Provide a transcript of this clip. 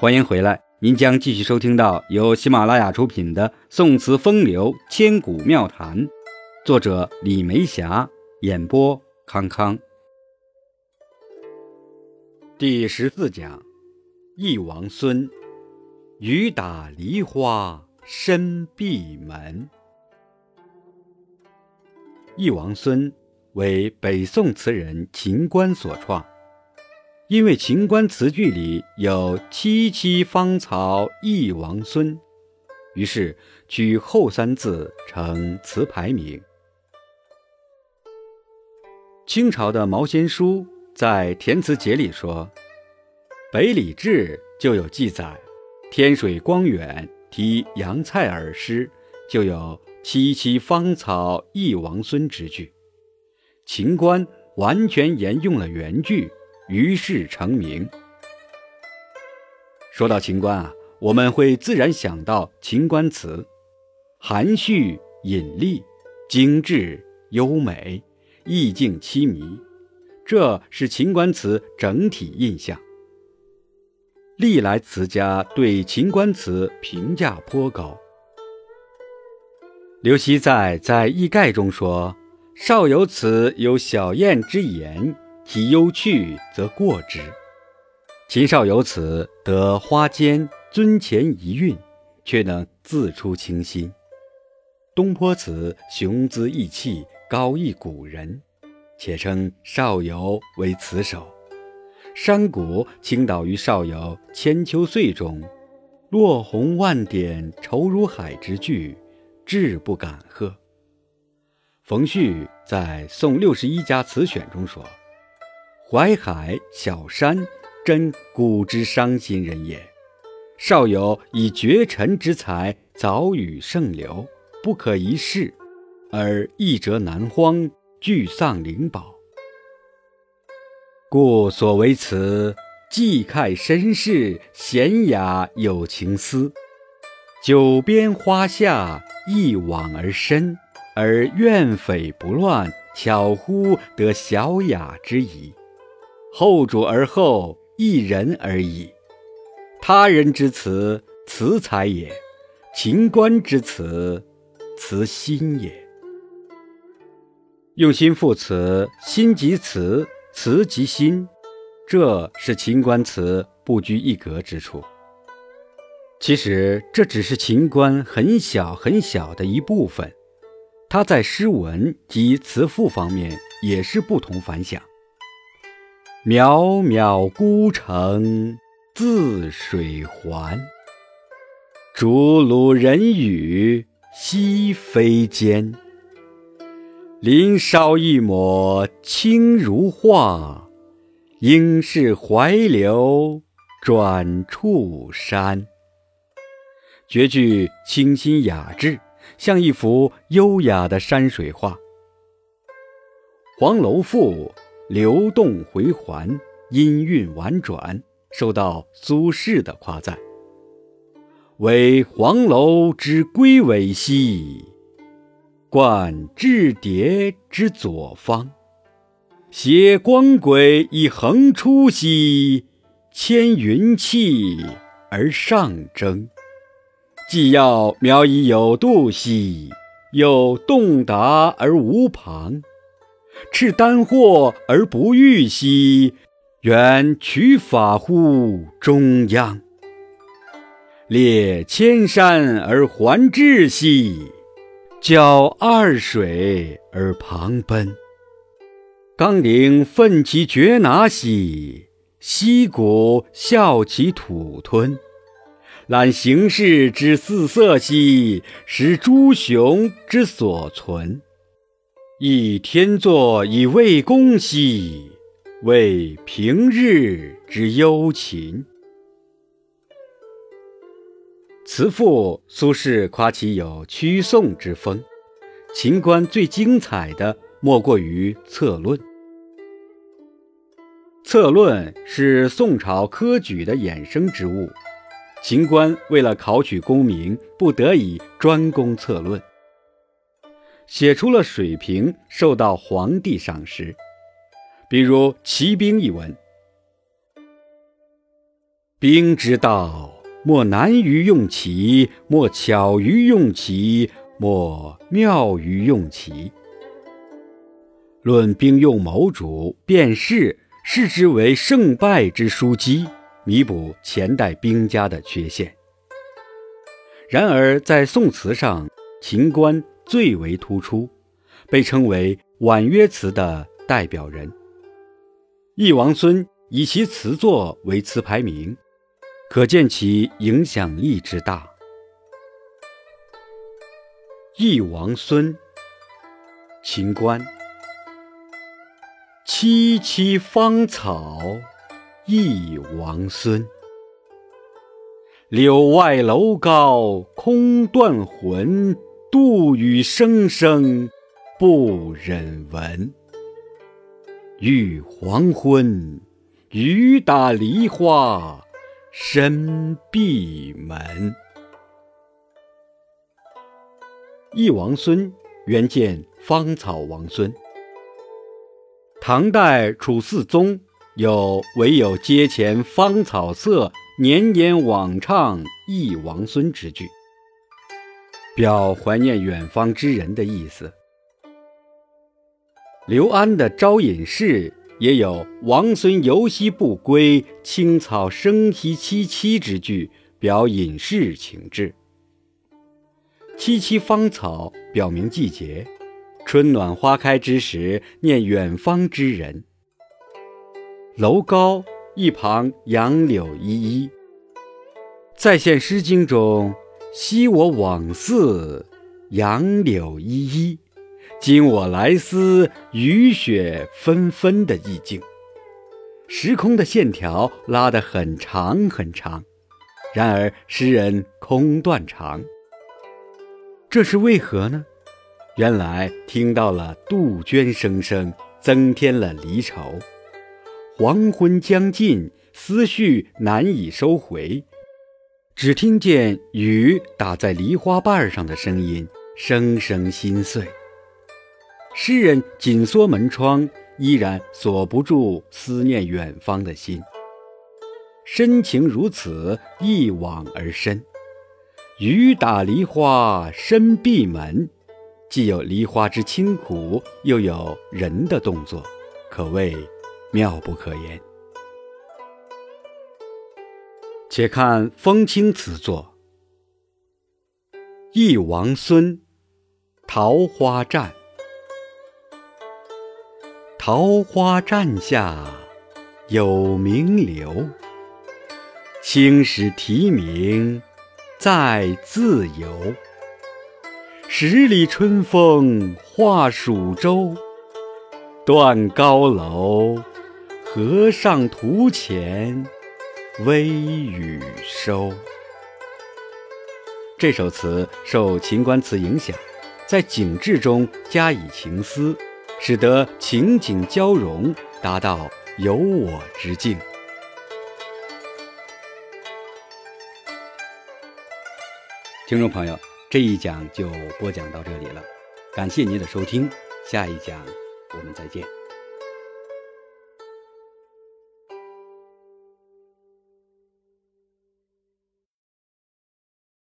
欢迎回来，您将继续收听到由喜马拉雅出品的《宋词风流千古妙谈》，作者李梅霞，演播康康。第十四讲，忆王孙，雨打梨花深闭门。忆王孙为北宋词人秦观所创。因为秦观词句里有“萋萋芳草忆王孙”，于是取后三字成词牌名。清朝的毛先书在《填词节》里说：“北礼志就有记载，天水光远题杨菜儿诗就有‘萋萋芳草忆王孙’之句。”秦观完全沿用了原句。于是成名。说到秦观啊，我们会自然想到秦观词，含蓄隐丽，精致优美，意境凄迷，这是秦观词整体印象。历来词家对秦观词评价颇高。刘熙载在《艺概》中说：“少有此有小燕之言。”其幽趣则过之，秦少游此得花间尊前一韵，却能自出清新。东坡词雄姿逸气，高逸古人，且称少游为词首。山谷倾倒于少游《千秋岁》中，“落红万点愁如海”之句，志不敢贺。冯旭在《宋六十一家词选》中说。淮海小山，真古之伤心人也。少有以绝尘之才，早与盛流，不可一世，而一折南荒，俱丧灵宝。故所为词，寄慨身世，闲雅有情思。九边花下，一往而深，而怨匪不乱，巧乎得小雅之意。后主而后一人而已，他人之词，词才也；秦观之词，词心也。用心赋词，心即词，词即心，这是秦观词不拘一格之处。其实这只是秦观很小很小的一部分，他在诗文及词赋方面也是不同凡响。渺渺孤城自水还，竹庐人语西飞间。林梢一抹轻如画，应是怀流转处山。绝句清新雅致，像一幅优雅的山水画。《黄楼赋》。流动回环，音韵婉转，受到苏轼的夸赞。为黄楼之龟尾兮，冠雉蝶之左方。携光轨以横出兮，牵云气而上征。既要描以有度兮，又动达而无旁。斥丹祸而不遇兮，愿取法乎中央；列千山而环峙兮，交二水而旁奔。冈陵奋其绝拿兮，溪谷啸其土吞。览形势之四色兮，识诸雄之所存。以天作以慰公兮，为平日之忧勤。词赋，苏轼夸其有曲颂之风。秦观最精彩的莫过于《策论》。《策论》是宋朝科举的衍生之物，秦观为了考取功名，不得已专攻《策论》。写出了水平，受到皇帝赏识。比如《骑兵》一文：“兵之道，莫难于用其，莫巧于用其，莫妙于用其。论兵用谋主，便是视之为胜败之枢机，弥补前代兵家的缺陷。然而在宋词上，秦观最为突出，被称为婉约词的代表人。翼王孙以其词作为词牌名。可见其影响力之大。翼王孙，秦观。萋萋芳草，翼王孙。柳外楼高空断魂，杜宇声声不忍闻。欲黄昏，雨打梨花。深闭门。翼王孙原见芳草王孙。唐代楚四宗有“唯有阶前芳草色，年年往唱忆王孙”之句，表怀念远方之人的意思。刘安的《招隐士》。也有“王孙游兮不归，青草生兮萋萋”之句，表隐士情志。萋萋芳草表明季节，春暖花开之时，念远方之人。楼高一旁杨柳依依，再现《诗经》中“昔我往寺，杨柳依依”。今我来思，雨雪纷纷的意境，时空的线条拉得很长很长，然而诗人空断肠，这是为何呢？原来听到了杜鹃声声，增添了离愁。黄昏将近，思绪难以收回，只听见雨打在梨花瓣上的声音，声声心碎。诗人紧缩门窗，依然锁不住思念远方的心。深情如此，一往而深。雨打梨花深闭门，既有梨花之清苦，又有人的动作，可谓妙不可言。且看风清词作《忆王孙·桃花战》。桃花栈下有名流，青史题名在自由。十里春风画蜀州，断高楼，河上图前微雨收。这首词受秦观词影响，在景致中加以情思。使得情景交融，达到有我之境。听众朋友，这一讲就播讲到这里了，感谢您的收听，下一讲我们再见。